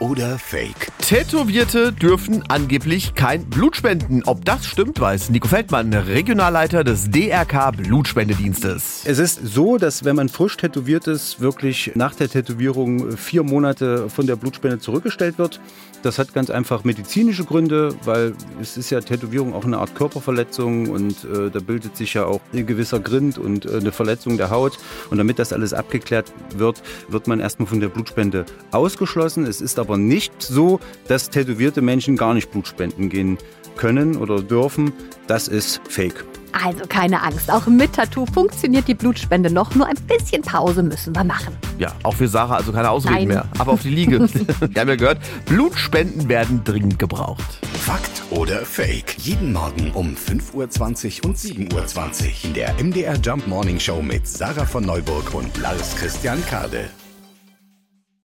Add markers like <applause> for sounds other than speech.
oder Fake? Tätowierte dürfen angeblich kein Blut spenden. Ob das stimmt, weiß Nico Feldmann, Regionalleiter des DRK Blutspendedienstes. Es ist so, dass wenn man frisch tätowiert ist, wirklich nach der Tätowierung vier Monate von der Blutspende zurückgestellt wird. Das hat ganz einfach medizinische Gründe, weil es ist ja Tätowierung auch eine Art Körperverletzung und äh, da bildet sich ja auch ein gewisser Grind und äh, eine Verletzung der Haut. Und damit das alles abgeklärt wird, wird man erstmal von der Blutspende ausgeschlossen. Es ist aber nicht so, dass tätowierte Menschen gar nicht Blut spenden gehen können oder dürfen. Das ist Fake. Also keine Angst, auch mit Tattoo funktioniert die Blutspende noch. Nur ein bisschen Pause müssen wir machen. Ja, auch für Sarah also keine Ausreden Nein. mehr. Aber auf die Liege. <laughs> Wir haben ja gehört, Blutspenden werden dringend gebraucht. Fakt oder Fake? Jeden Morgen um 5.20 Uhr und 7.20 Uhr in der MDR Jump Morning Show mit Sarah von Neuburg und Lars Christian Kade.